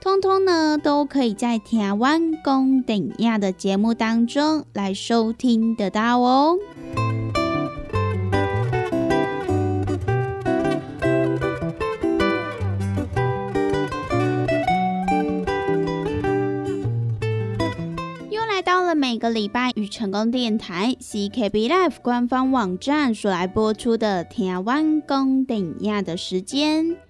通通呢都可以在台湾公顶亚的节目当中来收听得到哦。又来到了每个礼拜与成功电台 CKB Life 官方网站所来播出的台湾公顶亚的时间。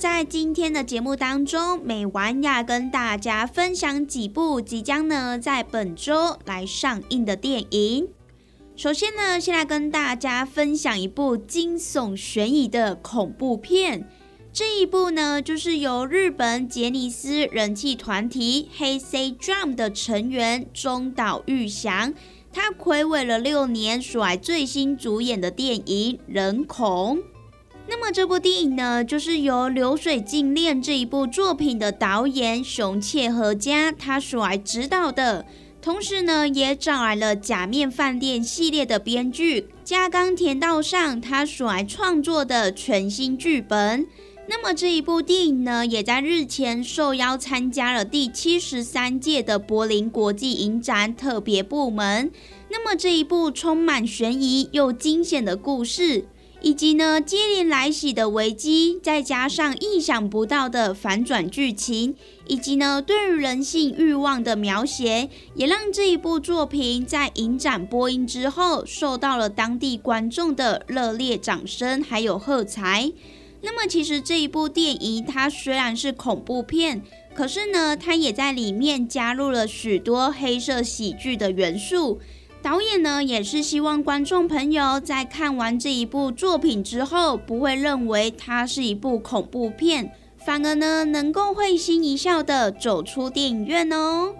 在今天的节目当中，美晚要跟大家分享几部即将呢在本周来上映的电影。首先呢，先来跟大家分享一部惊悚悬疑的恐怖片。这一部呢，就是由日本杰尼斯人气团体黑 C Drum 的成员中岛裕翔，他魁违了六年，所来最新主演的电影《人恐》。那么这部电影呢，就是由《流水静恋》这一部作品的导演熊切和家他所来指导的，同时呢，也找来了《假面饭店》系列的编剧加冈田道上他所来创作的全新剧本。那么这一部电影呢，也在日前受邀参加了第七十三届的柏林国际影展特别部门。那么这一部充满悬疑又惊险的故事。以及呢，接连来袭的危机，再加上意想不到的反转剧情，以及呢，对于人性欲望的描写，也让这一部作品在影展播映之后，受到了当地观众的热烈掌声，还有喝彩。那么，其实这一部电影它虽然是恐怖片，可是呢，它也在里面加入了许多黑色喜剧的元素。导演呢，也是希望观众朋友在看完这一部作品之后，不会认为它是一部恐怖片，反而呢，能够会心一笑的走出电影院哦。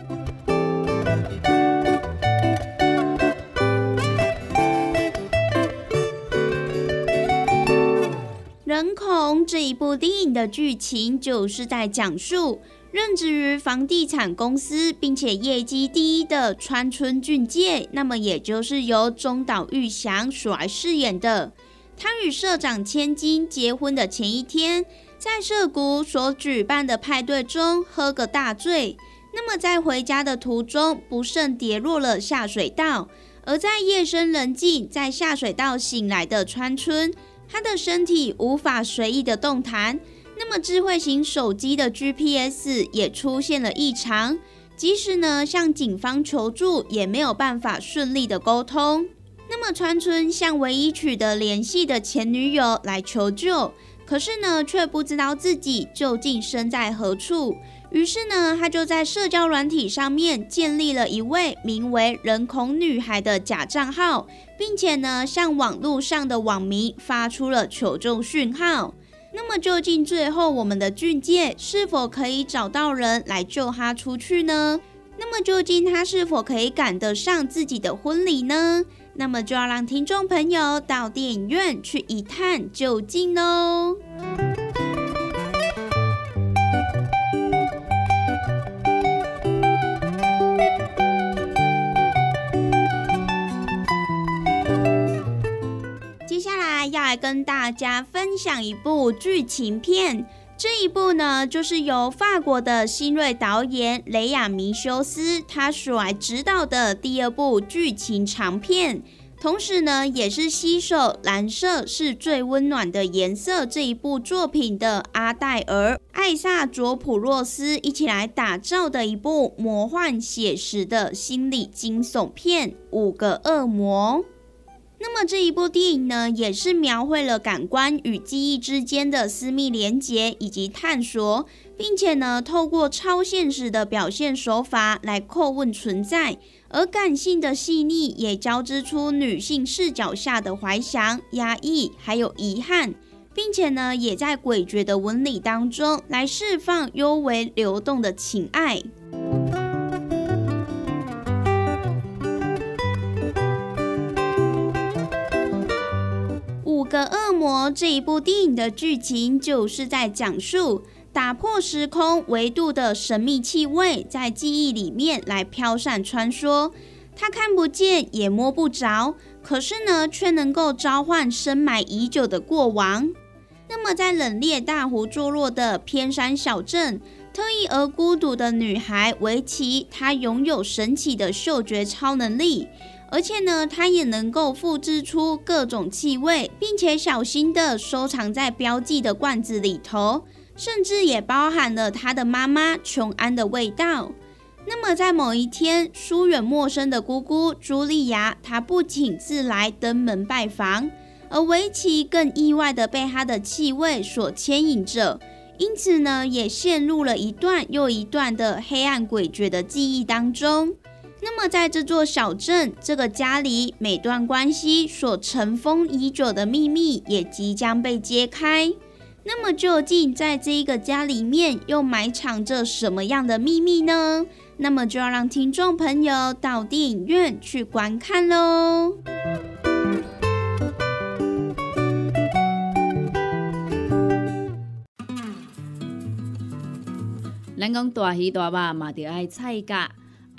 人恐这一部电影的剧情，就是在讲述。任职于房地产公司，并且业绩第一的川村俊介，那么也就是由中岛裕翔所来饰演的。他与社长千金结婚的前一天，在涉谷所举办的派对中喝个大醉，那么在回家的途中不慎跌落了下水道。而在夜深人静，在下水道醒来的川村，他的身体无法随意的动弹。那么智慧型手机的 GPS 也出现了异常，即使呢向警方求助，也没有办法顺利的沟通。那么川村向唯一取得联系的前女友来求救，可是呢却不知道自己究竟身在何处。于是呢他就在社交软体上面建立了一位名为“人孔女孩”的假账号，并且呢向网络上的网民发出了求救讯号。那么究竟最后我们的俊介是否可以找到人来救他出去呢？那么究竟他是否可以赶得上自己的婚礼呢？那么就要让听众朋友到电影院去一探究竟喽。来跟大家分享一部剧情片。这一部呢，就是由法国的新锐导演雷亚米修斯他所来指导的第二部剧情长片，同时呢，也是携手“蓝色是最温暖的颜色”这一部作品的阿黛尔·艾萨佐普洛斯一起来打造的一部魔幻写实的心理惊悚片《五个恶魔》。那么这一部电影呢，也是描绘了感官与记忆之间的私密连结以及探索，并且呢，透过超现实的表现手法来叩问存在，而感性的细腻也交织出女性视角下的怀想、压抑还有遗憾，并且呢，也在诡谲的纹理当中来释放幽微流动的情爱。《》这一部电影的剧情就是在讲述打破时空维度的神秘气味在记忆里面来飘散穿梭，它看不见也摸不着，可是呢，却能够召唤深埋已久的过往。那么，在冷冽大湖坐落的偏山小镇，特异而孤独的女孩维奇，她拥有神奇的嗅觉超能力。而且呢，它也能够复制出各种气味，并且小心的收藏在标记的罐子里头，甚至也包含了他的妈妈琼安的味道。那么，在某一天，疏远陌生的姑姑茱莉亚，她不请自来登门拜访，而维奇更意外的被她的气味所牵引着，因此呢，也陷入了一段又一段的黑暗诡谲的记忆当中。那么，在这座小镇、这个家里，每段关系所尘封已久的秘密也即将被揭开。那么，究竟在这一个家里面又埋藏着什么样的秘密呢？那么，就要让听众朋友到电影院去观看喽。咱讲大鱼大肉嘛，就爱菜价。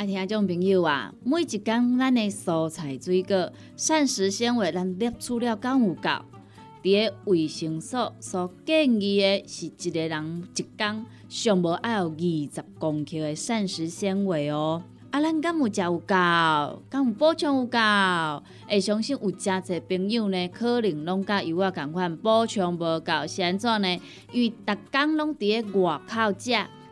爱听种朋友啊，每一工咱的蔬菜水果、膳食纤维，咱摄取了敢有够？伫个卫生所所建议的是一个人一工上无爱有二十公克的膳食纤维哦。啊，咱敢有食有够？敢有补充有够？会相信有真侪朋友呢，可能拢甲有我共款补充无够，是安怎呢？因为逐工拢伫个外口食。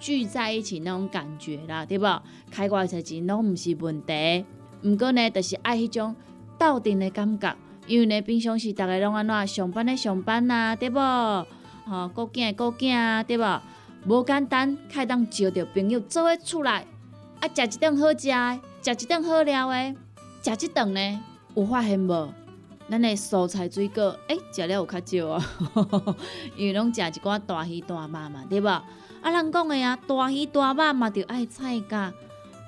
聚在一起那种感觉啦，对不？开外才钱拢毋是问题，毋过呢，就是爱迄种斗阵的感觉。因为呢，平常时逐个拢安怎上班的上班呐，对不？吼，顾囝的顾囝啊，对不？无简单，开当招着朋友做伙出来，啊，食一顿好食的，食一顿好料的，食一顿呢，有发现无？咱的蔬菜水果，诶，食了有较少啊，因为拢食一寡大鱼大肉嘛，对无？啊，人讲的啊，大鱼大肉嘛，就爱菜价。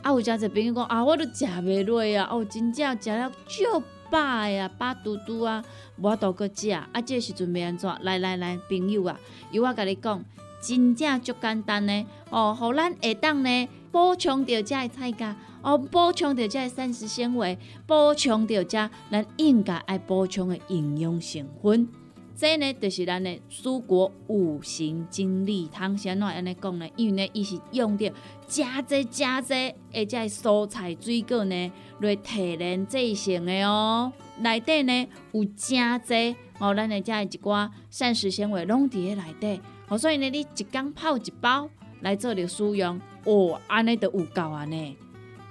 啊，有诚侪朋友讲啊，我都食袂落啊，哦，真正食了足饱呀，饱嘟嘟啊，无法度搁食。啊，这时阵要安怎？来来来，朋友啊，由我甲你讲，真正足简单呢。哦，互咱下当呢补充着遮的菜价，哦，补充着遮的膳食纤维，补充着遮咱应该爱补充的营养成分。这呢，就是咱的蔬果五行精力汤，先怎安尼讲呢？因为呢，伊是用着加济加济，而且蔬菜水果呢来提炼制成的哦。内底呢有加济哦，咱的遮一寡膳食纤维拢伫咧内底。哦，所以呢，你一缸泡一包来做着使用，哦，安尼就有够啊呢。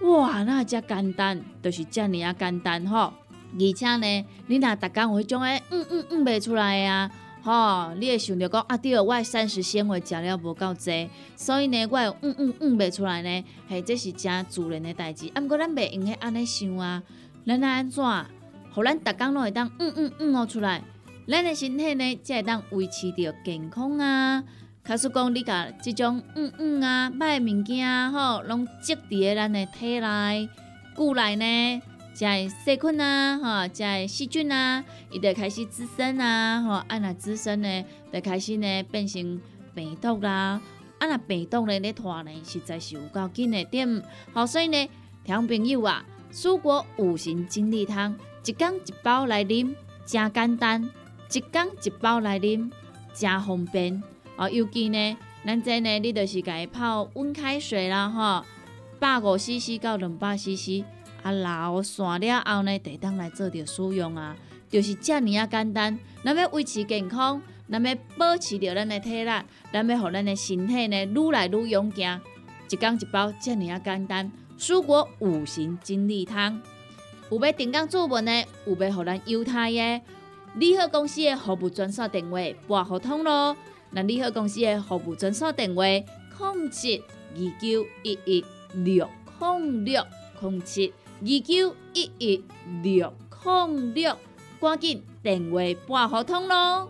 哇，那遮简单，就是遮尔啊简单吼。而且呢，你若逐工有迄种诶，嗯嗯嗯袂出来啊，吼，你会想着讲啊，对，我诶膳食纤维食了无够济，所以呢，我会嗯嗯嗯袂出来呢，嘿，这是真自然诶代志。啊，毋过咱袂用许安尼想啊，咱安怎，互咱逐工拢会当嗯嗯嗯哦出来，咱的身体呢才会当维持着健康啊。假使讲你甲即种嗯嗯啊歹物件吼，拢积伫咱的体内、骨内呢，会细菌啊，吼，会细菌啊，伊就开始滋生啊，吼，啊若滋生呢，就开始呢变成病毒啦，啊若病毒呢咧拖呢，实在是有够紧的点。好，所以呢，听朋友啊，蔬果五行精力汤，一缸一包来啉，真简单；一缸一包来啉，真方便。哦，尤其呢，咱这呢，你就是家泡温开水啦，吼，百五 CC 到两百 CC，啊，老散了后呢，得当来做着使用啊，就是遮尔啊简单。咱要维持健康，咱要保持着咱的体力，咱要互咱的身体呢愈来愈勇健，一缸一包遮尔啊简单。蔬果五行精力汤，有要订购做文的，有要互咱犹太的，利好公司的服务专线电话拨互通咯。那你好公司的服务专线电话：零七二九一一六零六零七二九一一六零六，赶紧电话拨合通咯！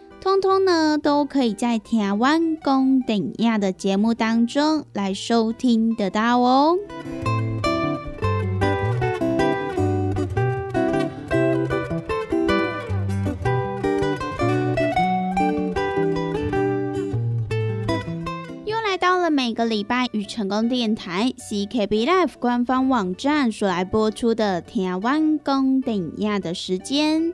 通通呢，都可以在台湾公顶亚的节目当中来收听得到哦。又来到了每个礼拜与成功电台 CKB Life 官方网站所来播出的台湾公顶亚的时间。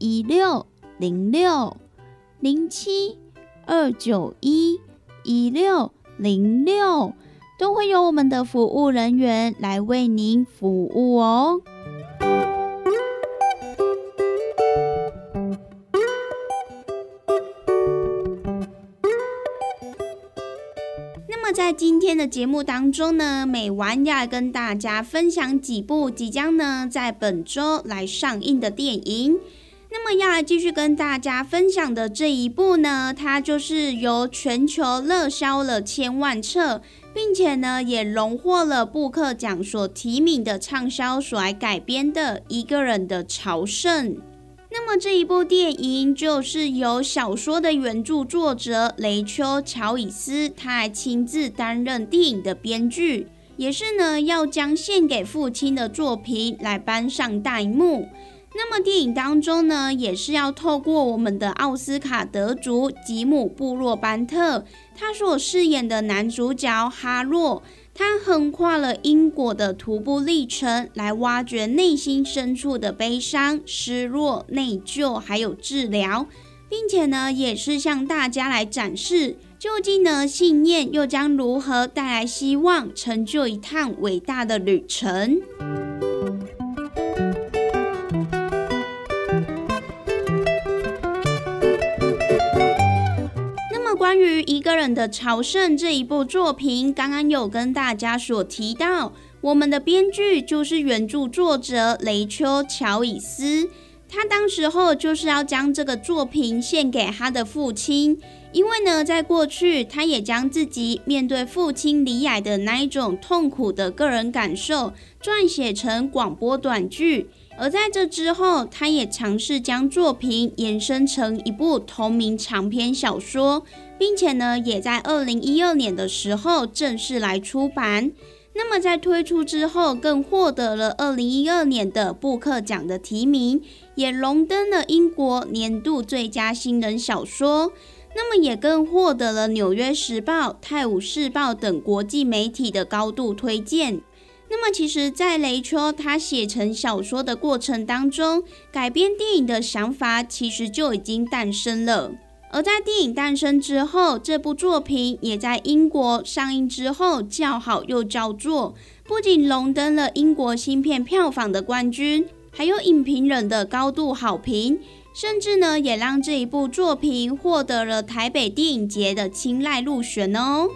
一六零六零七二九一一六零六，都会有我们的服务人员来为您服务哦。那么在今天的节目当中呢，美玩要跟大家分享几部即将呢在本周来上映的电影。那么要来继续跟大家分享的这一部呢，它就是由全球热销了千万册，并且呢也荣获了布克奖所提名的畅销所来改编的《一个人的朝圣》。那么这一部电影就是由小说的原著作者雷丘·乔伊斯，他还亲自担任电影的编剧，也是呢要将献给父亲的作品来搬上大荧幕。那么电影当中呢，也是要透过我们的奥斯卡得主吉姆·布洛班特，他所饰演的男主角哈洛，他横跨了英国的徒步历程，来挖掘内心深处的悲伤、失落、内疚，还有治疗，并且呢，也是向大家来展示，究竟呢，信念又将如何带来希望，成就一趟伟大的旅程。一个人的朝圣这一部作品，刚刚有跟大家所提到，我们的编剧就是原著作者雷丘·乔伊斯，他当时候就是要将这个作品献给他的父亲，因为呢，在过去他也将自己面对父亲离癌的那一种痛苦的个人感受，撰写成广播短剧。而在这之后，他也尝试将作品延伸成一部同名长篇小说，并且呢，也在二零一二年的时候正式来出版。那么在推出之后，更获得了二零一二年的布克奖的提名，也荣登了英国年度最佳新人小说。那么也更获得了《纽约时报》《泰晤士报》等国际媒体的高度推荐。那么，其实，在雷秋他写成小说的过程当中，改编电影的想法其实就已经诞生了。而在电影诞生之后，这部作品也在英国上映之后叫好又叫座，不仅荣登了英国新片票房的冠军，还有影评人的高度好评，甚至呢，也让这一部作品获得了台北电影节的青睐入选哦。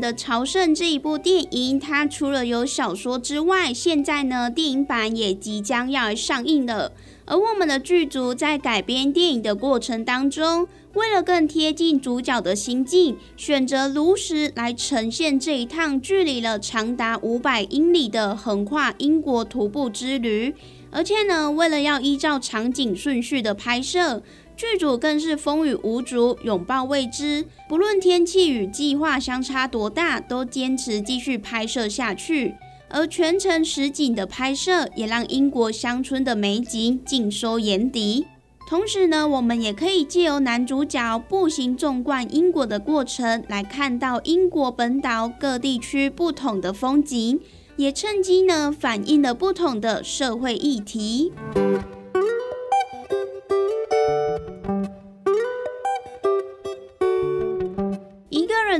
的朝圣这一部电影，它除了有小说之外，现在呢电影版也即将要上映了。而我们的剧组在改编电影的过程当中，为了更贴近主角的心境，选择如实来呈现这一趟距离了长达五百英里的横跨英国徒步之旅。而且呢，为了要依照场景顺序的拍摄。剧组更是风雨无阻，拥抱未知。不论天气与计划相差多大，都坚持继续拍摄下去。而全程实景的拍摄，也让英国乡村的美景尽收眼底。同时呢，我们也可以借由男主角步行纵贯英国的过程，来看到英国本岛各地区不同的风景，也趁机呢反映了不同的社会议题。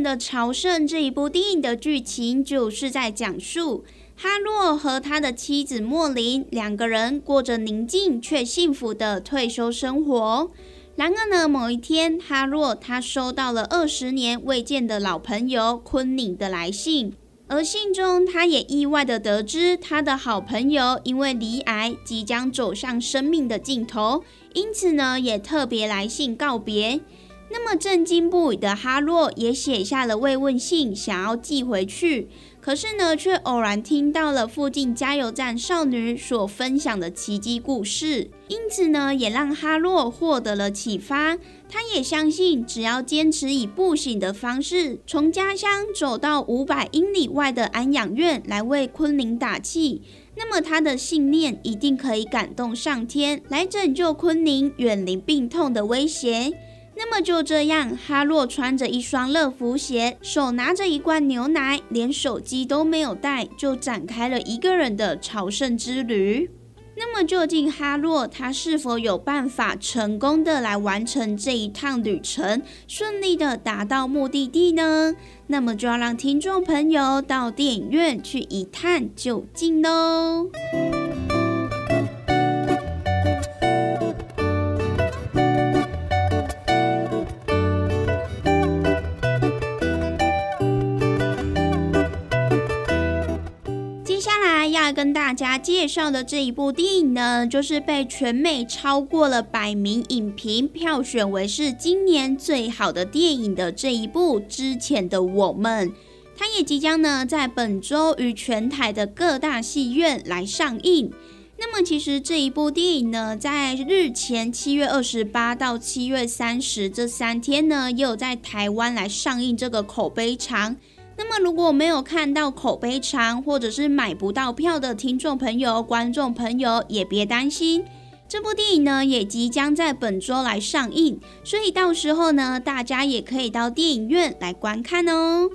的朝圣这一部电影的剧情，就是在讲述哈洛和他的妻子莫林两个人过着宁静却幸福的退休生活。然而呢，某一天，哈洛他收到了二十年未见的老朋友昆宁的来信，而信中他也意外的得知，他的好朋友因为罹癌，即将走向生命的尽头，因此呢，也特别来信告别。那么震惊不已的哈洛也写下了慰问信，想要寄回去。可是呢，却偶然听到了附近加油站少女所分享的奇迹故事，因此呢，也让哈洛获得了启发。他也相信，只要坚持以步行的方式，从家乡走到五百英里外的安养院来为昆凌打气，那么他的信念一定可以感动上天，来拯救昆凌，远离病痛的威胁。那么就这样，哈洛穿着一双乐福鞋，手拿着一罐牛奶，连手机都没有带，就展开了一个人的朝圣之旅。那么究竟哈洛他是否有办法成功的来完成这一趟旅程，顺利的达到目的地呢？那么就要让听众朋友到电影院去一探究竟喽。家介绍的这一部电影呢，就是被全美超过了百名影评票选为是今年最好的电影的这一部《之前的我们》，它也即将呢在本周于全台的各大戏院来上映。那么，其实这一部电影呢，在日前七月二十八到七月三十这三天呢，也有在台湾来上映这个口碑长。那么，如果没有看到口碑长，或者是买不到票的听众朋友、观众朋友，也别担心，这部电影呢也即将在本周来上映，所以到时候呢，大家也可以到电影院来观看哦。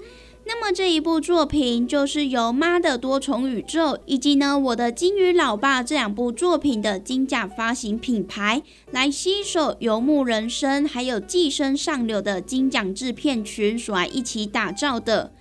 那么这一部作品就是由《妈的多重宇宙》以及呢《我的金鱼老爸》这两部作品的金甲发行品牌来携手《游牧人生》还有《寄生上流》的金奖制片群所来一起打造的。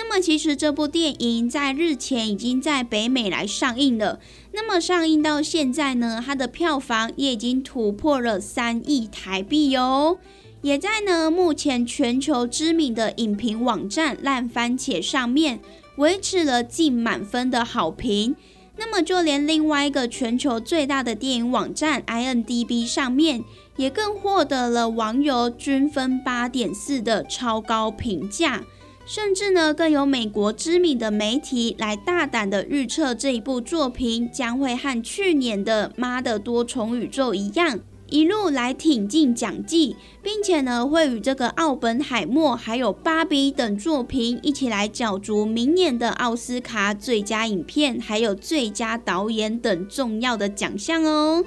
那么其实这部电影在日前已经在北美来上映了。那么上映到现在呢，它的票房也已经突破了三亿台币哟，也在呢目前全球知名的影评网站烂番茄上面维持了近满分的好评。那么就连另外一个全球最大的电影网站 INDB 上面，也更获得了网友均分八点四的超高评价。甚至呢，更有美国知名的媒体来大胆的预测这一部作品将会和去年的《妈的多重宇宙》一样，一路来挺进奖季，并且呢，会与这个《奥本海默》还有《芭比》等作品一起来角逐明年的奥斯卡最佳影片还有最佳导演等重要的奖项哦。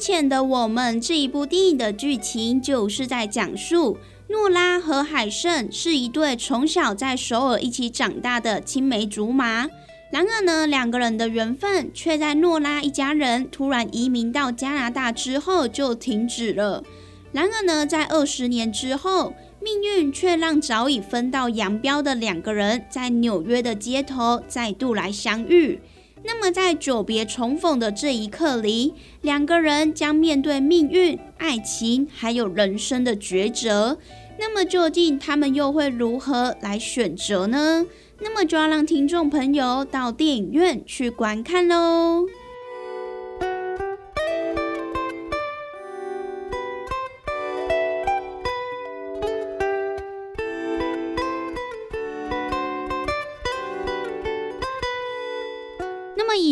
前的我们这一部电影的剧情就是在讲述诺拉和海胜是一对从小在首尔一起长大的青梅竹马。然而呢，两个人的缘分却在诺拉一家人突然移民到加拿大之后就停止了。然而呢，在二十年之后，命运却让早已分道扬镳的两个人在纽约的街头再度来相遇。那么，在久别重逢的这一刻里，两个人将面对命运、爱情，还有人生的抉择。那么，究竟他们又会如何来选择呢？那么，就要让听众朋友到电影院去观看喽。